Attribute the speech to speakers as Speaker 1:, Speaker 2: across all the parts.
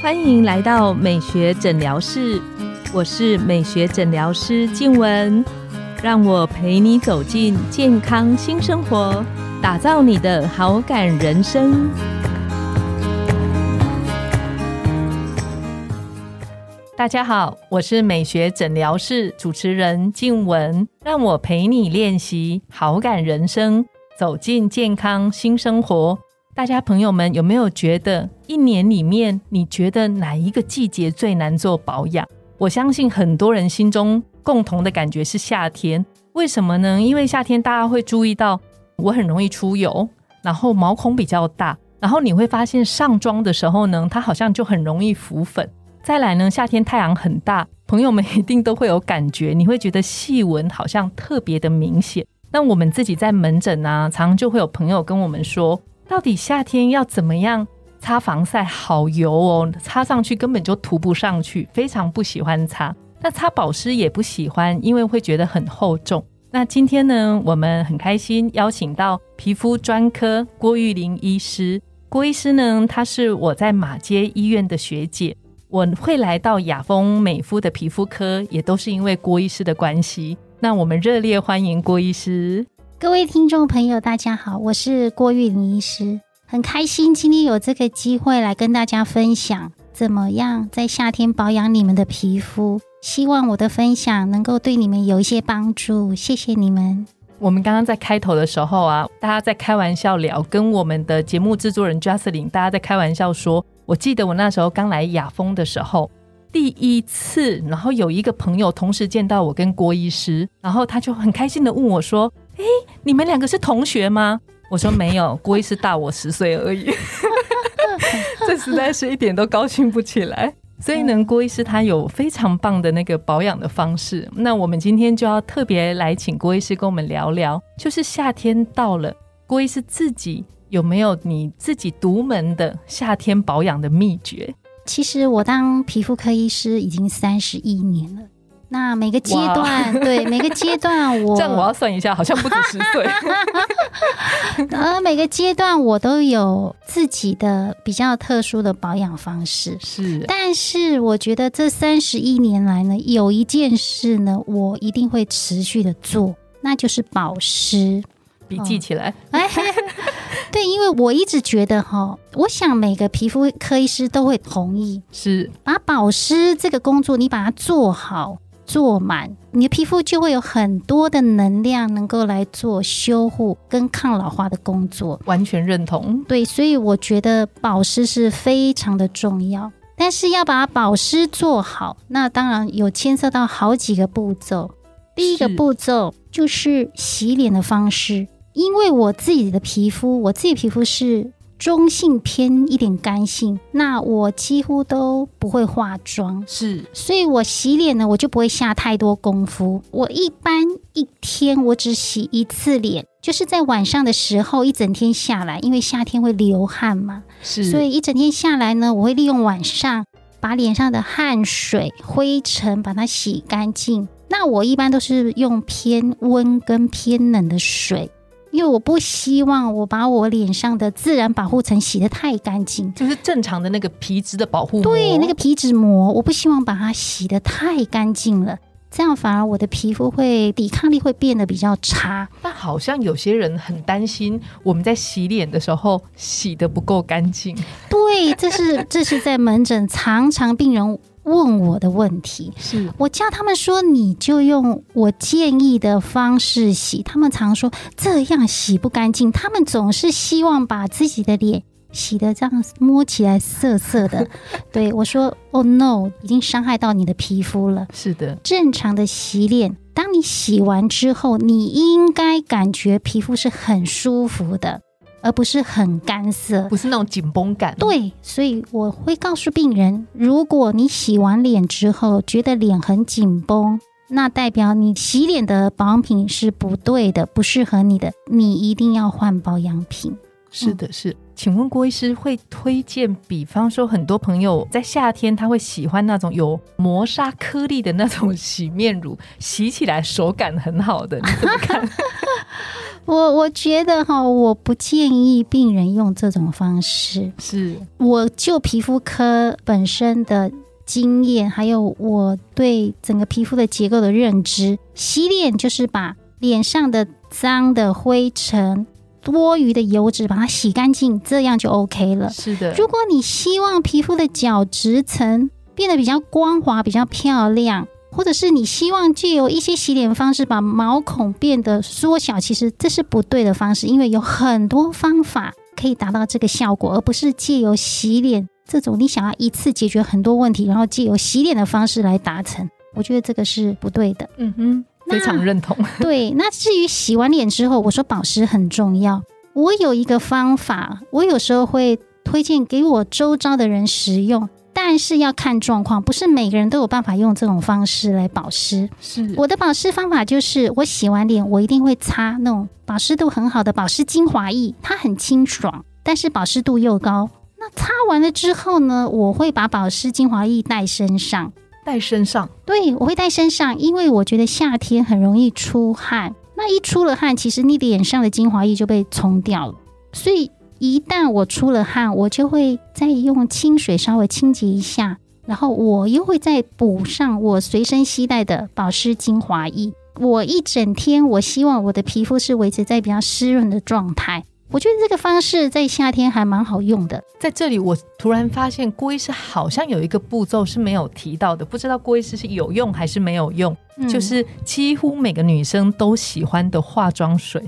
Speaker 1: 欢迎来到美学诊疗室，我是美学诊疗师静文，让我陪你走进健康新生活，打造你的好感人生。大家好，我是美学诊疗室主持人静文，让我陪你练习好感人生，走进健康新生活。大家朋友们有没有觉得一年里面，你觉得哪一个季节最难做保养？我相信很多人心中共同的感觉是夏天。为什么呢？因为夏天大家会注意到我很容易出油，然后毛孔比较大，然后你会发现上妆的时候呢，它好像就很容易浮粉。再来呢，夏天太阳很大，朋友们一定都会有感觉，你会觉得细纹好像特别的明显。那我们自己在门诊啊，常常就会有朋友跟我们说。到底夏天要怎么样擦防晒？好油哦，擦上去根本就涂不上去，非常不喜欢擦。那擦保湿也不喜欢，因为会觉得很厚重。那今天呢，我们很开心邀请到皮肤专科郭玉玲医师。郭医师呢，他是我在马街医院的学姐，我会来到雅丰美肤的皮肤科，也都是因为郭医师的关系。那我们热烈欢迎郭医师。
Speaker 2: 各位听众朋友，大家好，我是郭玉玲医师，很开心今天有这个机会来跟大家分享怎么样在夏天保养你们的皮肤。希望我的分享能够对你们有一些帮助，谢谢你们。
Speaker 1: 我们刚刚在开头的时候啊，大家在开玩笑聊，跟我们的节目制作人 j u s t i n 大家在开玩笑说，我记得我那时候刚来雅风的时候，第一次，然后有一个朋友同时见到我跟郭医师，然后他就很开心的问我说。哎，你们两个是同学吗？我说没有，郭医师大我十岁而已。这实在是一点都高兴不起来。所以呢，郭医师他有非常棒的那个保养的方式。那我们今天就要特别来请郭医师跟我们聊聊，就是夏天到了，郭医师自己有没有你自己独门的夏天保养的秘诀？
Speaker 2: 其实我当皮肤科医师已经三十一年了。那每个阶段，对每个阶段，我
Speaker 1: 这样我要算一下，好像不止十岁。
Speaker 2: 呃，每个阶段我都有自己的比较特殊的保养方式。
Speaker 1: 是，
Speaker 2: 但是我觉得这三十一年来呢，有一件事呢，我一定会持续的做，那就是保湿。
Speaker 1: 笔记起来。
Speaker 2: 哎 对，因为我一直觉得哈，我想每个皮肤科医师都会同意，
Speaker 1: 是
Speaker 2: 把保湿这个工作你把它做好。做满，你的皮肤就会有很多的能量，能够来做修护跟抗老化的工作。
Speaker 1: 完全认同。
Speaker 2: 对，所以我觉得保湿是非常的重要。但是要把保湿做好，那当然有牵涉到好几个步骤。第一个步骤就是洗脸的方式，因为我自己的皮肤，我自己皮肤是。中性偏一点干性，那我几乎都不会化妆，
Speaker 1: 是，
Speaker 2: 所以我洗脸呢，我就不会下太多功夫。我一般一天我只洗一次脸，就是在晚上的时候，一整天下来，因为夏天会流汗嘛，
Speaker 1: 是，
Speaker 2: 所以一整天下来呢，我会利用晚上把脸上的汗水、灰尘把它洗干净。那我一般都是用偏温跟偏冷的水。因为我不希望我把我脸上的自然保护层洗得太干净，
Speaker 1: 就是正常的那个皮脂的保护膜。
Speaker 2: 对，那个皮脂膜，我不希望把它洗得太干净了，这样反而我的皮肤会抵抗力会变得比较差。
Speaker 1: 但好像有些人很担心，我们在洗脸的时候洗得不够干净。
Speaker 2: 对，这是这是在门诊常常病人。问我的问题
Speaker 1: 是
Speaker 2: 我叫他们说，你就用我建议的方式洗。他们常说这样洗不干净，他们总是希望把自己的脸洗的这样摸起来涩涩的。对我说：“Oh no，已经伤害到你的皮肤了。”
Speaker 1: 是的，
Speaker 2: 正常的洗脸，当你洗完之后，你应该感觉皮肤是很舒服的。而不是很干涩，
Speaker 1: 不是那种紧绷感。
Speaker 2: 对，所以我会告诉病人，如果你洗完脸之后觉得脸很紧绷，那代表你洗脸的保养品是不对的，不适合你的，你一定要换保养品。
Speaker 1: 是的，是。请问郭医师会推荐，比方说很多朋友在夏天他会喜欢那种有磨砂颗粒的那种洗面乳，洗起来手感很好的，你怎么看？
Speaker 2: 我我觉得哈，我不建议病人用这种方式。
Speaker 1: 是，
Speaker 2: 我就皮肤科本身的经验，还有我对整个皮肤的结构的认知，洗脸就是把脸上的脏的灰尘、多余的油脂把它洗干净，这样就 OK 了。
Speaker 1: 是的。
Speaker 2: 如果你希望皮肤的角质层变得比较光滑、比较漂亮，或者是你希望借由一些洗脸方式把毛孔变得缩小，其实这是不对的方式，因为有很多方法可以达到这个效果，而不是借由洗脸这种你想要一次解决很多问题，然后借由洗脸的方式来达成。我觉得这个是不对的。
Speaker 1: 嗯哼，非常认同。
Speaker 2: 对，那至于洗完脸之后，我说保湿很重要，我有一个方法，我有时候会推荐给我周遭的人使用。但是要看状况，不是每个人都有办法用这种方式来保湿。
Speaker 1: 是
Speaker 2: 我的保湿方法就是，我洗完脸，我一定会擦那种保湿度很好的保湿精华液，它很清爽，但是保湿度又高。那擦完了之后呢，我会把保湿精华液带身上，
Speaker 1: 带身上。
Speaker 2: 对，我会带身上，因为我觉得夏天很容易出汗，那一出了汗，其实你脸上的精华液就被冲掉了，所以。一旦我出了汗，我就会再用清水稍微清洁一下，然后我又会再补上我随身携带的保湿精华液。我一整天，我希望我的皮肤是维持在比较湿润的状态。我觉得这个方式在夏天还蛮好用的。
Speaker 1: 在这里，我突然发现郭医师好像有一个步骤是没有提到的，不知道郭医师是有用还是没有用，就是几乎每个女生都喜欢的化妆水。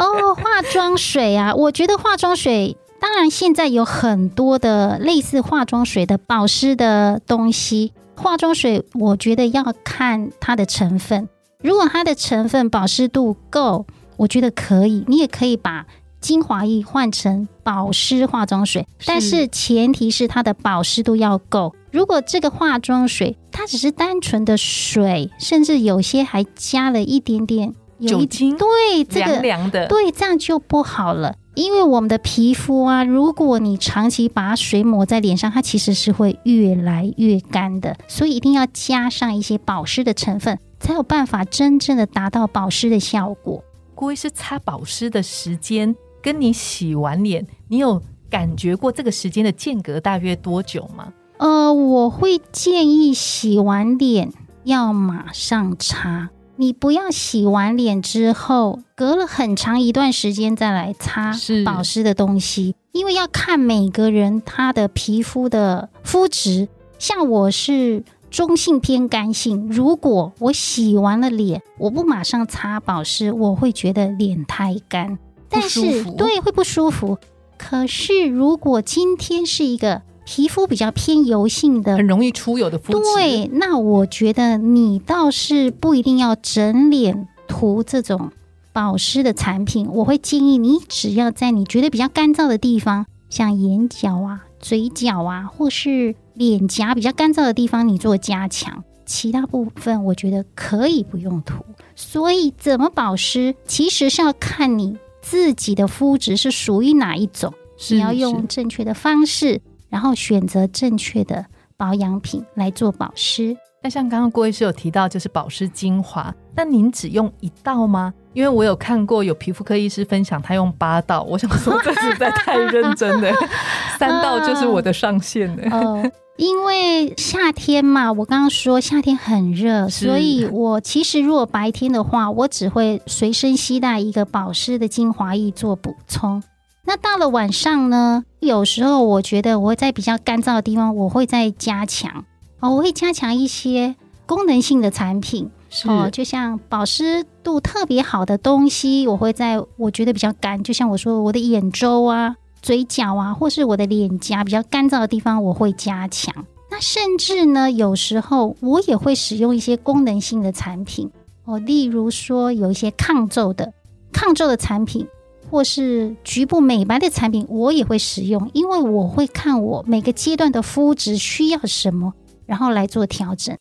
Speaker 2: 哦，化妆水啊，我觉得化妆水，当然现在有很多的类似化妆水的保湿的东西。化妆水我觉得要看它的成分，如果它的成分保湿度够，我觉得可以。你也可以把精华液换成保湿化妆水，但是前提是它的保湿度要够。如果这个化妆水它只是单纯的水，甚至有些还加了一点点。
Speaker 1: 酒精
Speaker 2: 对这个
Speaker 1: 凉凉的，
Speaker 2: 对这样就不好了。因为我们的皮肤啊，如果你长期把水抹在脸上，它其实是会越来越干的。所以一定要加上一些保湿的成分，才有办法真正的达到保湿的效果。
Speaker 1: 郭医师擦保湿的时间，跟你洗完脸，你有感觉过这个时间的间隔大约多久吗？
Speaker 2: 呃，我会建议洗完脸要马上擦。你不要洗完脸之后，隔了很长一段时间再来擦保湿的东西，因为要看每个人他的皮肤的肤质。像我是中性偏干性，如果我洗完了脸，我不马上擦保湿，我会觉得脸太干，但是对会不舒服。可是如果今天是一个皮肤比较偏油性的，
Speaker 1: 很容易出油的肤质。
Speaker 2: 对，那我觉得你倒是不一定要整脸涂这种保湿的产品。我会建议你，只要在你觉得比较干燥的地方，像眼角啊、嘴角啊，或是脸颊比较干燥的地方，你做加强。其他部分我觉得可以不用涂。所以怎么保湿，其实是要看你自己的肤质是属于哪一种，你要用正确的方式。然后选择正确的保养品来做保湿。
Speaker 1: 那像刚刚郭医师有提到，就是保湿精华，那您只用一道吗？因为我有看过有皮肤科医师分享，他用八道。我想说这实在太认真了，三道就是我的上限了。
Speaker 2: 哦，因为夏天嘛，我刚刚说夏天很热，所以我其实如果白天的话，我只会随身携带一个保湿的精华液做补充。那到了晚上呢？有时候我觉得我会在比较干燥的地方，我会再加强哦，我会加强一些功能性的产品哦，就像保湿度特别好的东西，我会在我觉得比较干，就像我说我的眼周啊、嘴角啊，或是我的脸颊比较干燥的地方，我会加强。那甚至呢，有时候我也会使用一些功能性的产品哦，例如说有一些抗皱的抗皱的产品。或是局部美白的产品，我也会使用，因为我会看我每个阶段的肤质需要什么，然后来做调整。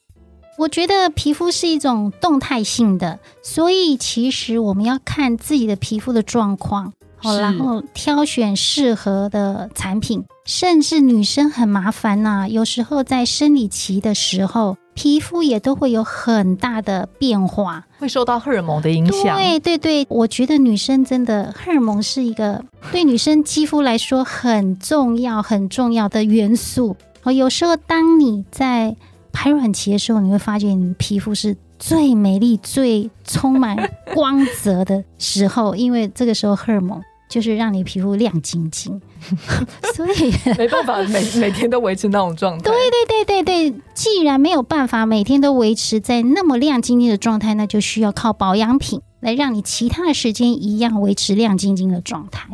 Speaker 2: 我觉得皮肤是一种动态性的，所以其实我们要看自己的皮肤的状况，好，然后挑选适合的产品。甚至女生很麻烦呐，有时候在生理期的时候。皮肤也都会有很大的变化，
Speaker 1: 会受到荷尔蒙的影响。
Speaker 2: 对对对，我觉得女生真的荷尔蒙是一个对女生肌肤来说很重要、很重要的元素。哦，有时候当你在排卵期的时候，你会发现你皮肤是最美丽、最充满光泽的时候，因为这个时候荷尔蒙。就是让你皮肤亮晶晶，所以
Speaker 1: 没办法每每天都维持那种状态。
Speaker 2: 对对对对对，既然没有办法每天都维持在那么亮晶晶的状态，那就需要靠保养品来让你其他的时间一样维持亮晶晶的状态。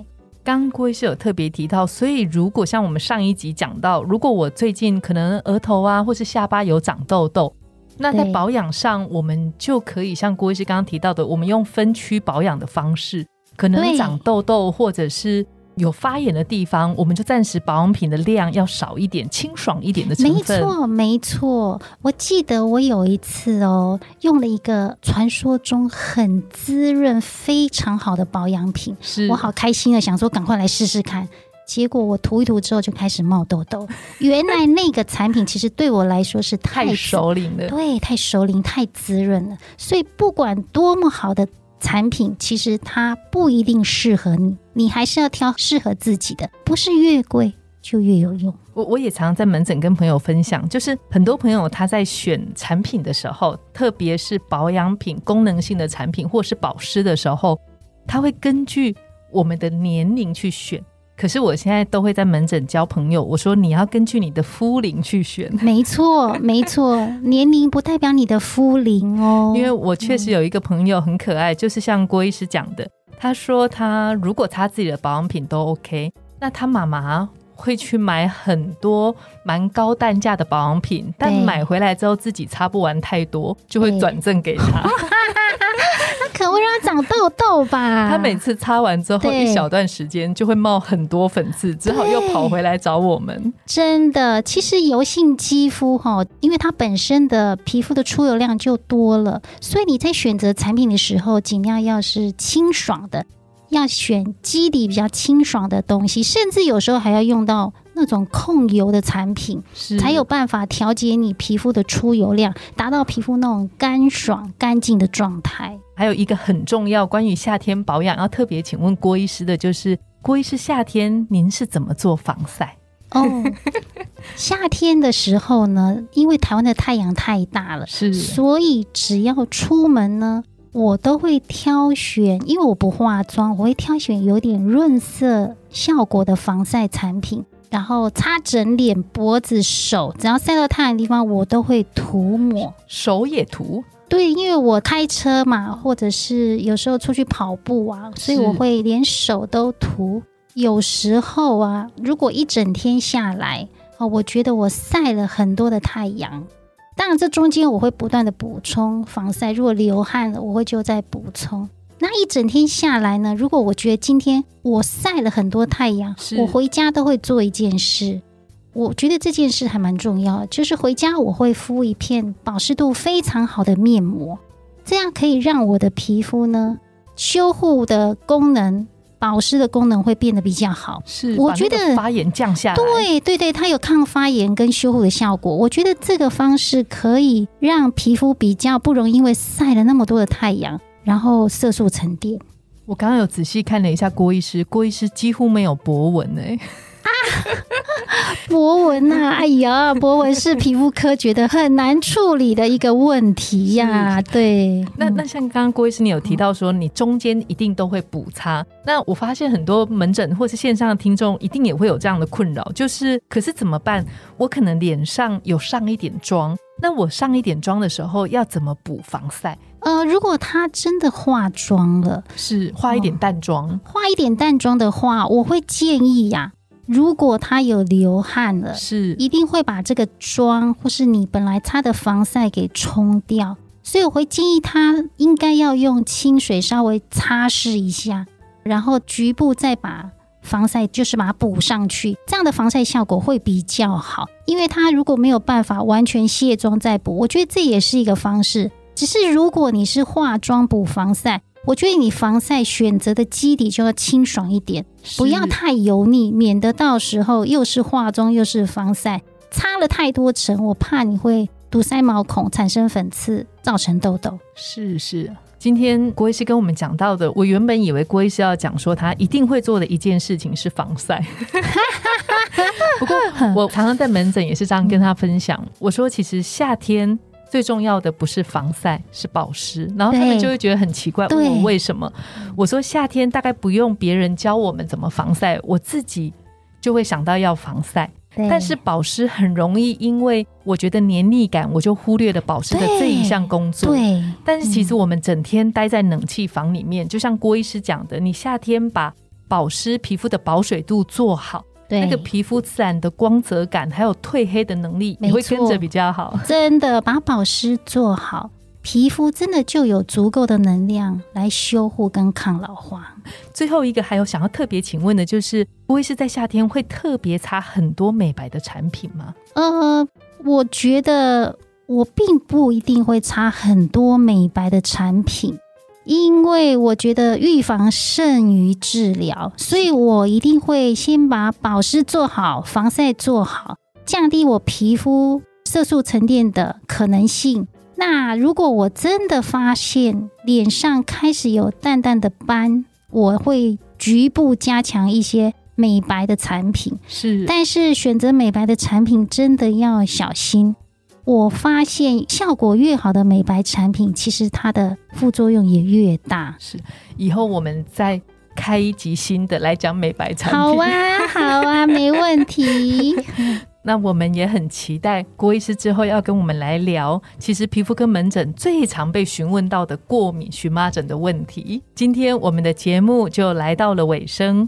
Speaker 1: 刚郭医师有特别提到，所以如果像我们上一集讲到，如果我最近可能额头啊或是下巴有长痘痘，那在保养上我们就可以像郭医师刚刚提到的，我们用分区保养的方式。可能长痘痘或者是有发炎的地方，我们就暂时保养品的量要少一点，清爽一点的成
Speaker 2: 分。没错，没错。我记得我有一次哦，用了一个传说中很滋润、非常好的保养品，
Speaker 1: 是
Speaker 2: 我好开心的，想说赶快来试试看。结果我涂一涂之后就开始冒痘痘。原来那个产品其实对我来说是
Speaker 1: 太熟龄了，
Speaker 2: 对，太熟龄、太滋润了。所以不管多么好的。产品其实它不一定适合你，你还是要挑适合自己的，不是越贵就越有用。
Speaker 1: 我我也常常在门诊跟朋友分享，就是很多朋友他在选产品的时候，特别是保养品、功能性的产品或是保湿的时候，他会根据我们的年龄去选。可是我现在都会在门诊交朋友，我说你要根据你的肤龄去选。
Speaker 2: 没错，没错，年龄不代表你的肤龄哦。
Speaker 1: 因为我确实有一个朋友很可爱，就是像郭医师讲的，他说他如果他自己的保养品都 OK，那他妈妈会去买很多蛮高单价的保养品，但买回来之后自己擦不完太多，就会转赠给他。
Speaker 2: 可会让它长痘痘吧？
Speaker 1: 它每次擦完之后，一小段时间就会冒很多粉刺，只好又跑回来找我们。
Speaker 2: 真的，其实油性肌肤哈，因为它本身的皮肤的出油量就多了，所以你在选择产品的时候，尽量要是清爽的，要选基底比较清爽的东西，甚至有时候还要用到。那种控油的产品，才有办法调节你皮肤的出油量，达到皮肤那种干爽干净的状态。
Speaker 1: 还有一个很重要，关于夏天保养要特别请问郭医师的，就是郭医师夏天您是怎么做防晒？哦，
Speaker 2: 夏天的时候呢，因为台湾的太阳太大了，
Speaker 1: 是，
Speaker 2: 所以只要出门呢，我都会挑选，因为我不化妆，我会挑选有点润色效果的防晒产品。然后擦整脸、脖子、手，只要晒到太阳的地方，我都会涂抹。
Speaker 1: 手也涂？
Speaker 2: 对，因为我开车嘛，或者是有时候出去跑步啊，所以我会连手都涂。有时候啊，如果一整天下来，哦，我觉得我晒了很多的太阳，当然这中间我会不断的补充防晒。如果流汗了，我会就再补充。那一整天下来呢？如果我觉得今天我晒了很多太阳，我回家都会做一件事。我觉得这件事还蛮重要，就是回家我会敷一片保湿度非常好的面膜，这样可以让我的皮肤呢修护的功能、保湿的功能会变得比较好。
Speaker 1: 是，我觉得发炎降下来。
Speaker 2: 对对对，它有抗发炎跟修护的效果。我觉得这个方式可以让皮肤比较不容易因为晒了那么多的太阳。然后色素沉淀。
Speaker 1: 我刚刚有仔细看了一下郭医师，郭医师几乎没有博纹哎。啊，
Speaker 2: 博文呐，哎呀，博文是皮肤科觉得很难处理的一个问题呀。对，
Speaker 1: 那那像刚刚郭医师你有提到说，你中间一定都会补擦。那我发现很多门诊或是线上的听众一定也会有这样的困扰，就是可是怎么办？我可能脸上有上一点妆，那我上一点妆的时候要怎么补防晒？
Speaker 2: 呃，如果他真的化妆了，
Speaker 1: 是化一点淡妆，
Speaker 2: 化一点淡妆的话，我会建议呀，如果他有流汗了，
Speaker 1: 是
Speaker 2: 一定会把这个妆或是你本来擦的防晒给冲掉，所以我会建议他应该要用清水稍微擦拭一下，然后局部再把防晒就是把它补上去，这样的防晒效果会比较好。因为他如果没有办法完全卸妆再补，我觉得这也是一个方式。只是如果你是化妆补防晒，我觉得你防晒选择的基底就要清爽一点，不要太油腻，免得到时候又是化妆又是防晒，擦了太多层，我怕你会。堵塞毛孔，产生粉刺，造成痘痘。
Speaker 1: 是是，今天郭医师跟我们讲到的，我原本以为郭医师要讲说他一定会做的一件事情是防晒。不过我常常在门诊也是这样跟他分享，我说其实夏天最重要的不是防晒，是保湿。然后他们就会觉得很奇怪，问我为什么？我说夏天大概不用别人教我们怎么防晒，我自己就会想到要防晒。但是保湿很容易，因为我觉得黏腻感，我就忽略了保湿的这一项工作。
Speaker 2: 对，
Speaker 1: 但是其实我们整天待在冷气房里面，就像郭医师讲的，你夏天把保湿皮肤的保水度做好，
Speaker 2: 对
Speaker 1: 那个皮肤自然的光泽感还有褪黑的能力你会跟着比较好。
Speaker 2: 真的把保湿做好，皮肤真的就有足够的能量来修护跟抗老化。
Speaker 1: 最后一个还有想要特别请问的就是，不会是在夏天会特别擦很多美白的产品吗？
Speaker 2: 呃，我觉得我并不一定会擦很多美白的产品，因为我觉得预防胜于治疗，所以我一定会先把保湿做好，防晒做好，降低我皮肤色素沉淀的可能性。那如果我真的发现脸上开始有淡淡的斑，我会局部加强一些美白的产品。
Speaker 1: 是
Speaker 2: 但是选择美白的产品真的要小心。我发现效果越好的美白产品，其实它的副作用也越大。
Speaker 1: 是，以后我们再开一集新的来讲美白产品。
Speaker 2: 好啊，好啊，没问题。
Speaker 1: 那我们也很期待郭医师之后要跟我们来聊，其实皮肤科门诊最常被询问到的过敏荨麻疹的问题。今天我们的节目就来到了尾声，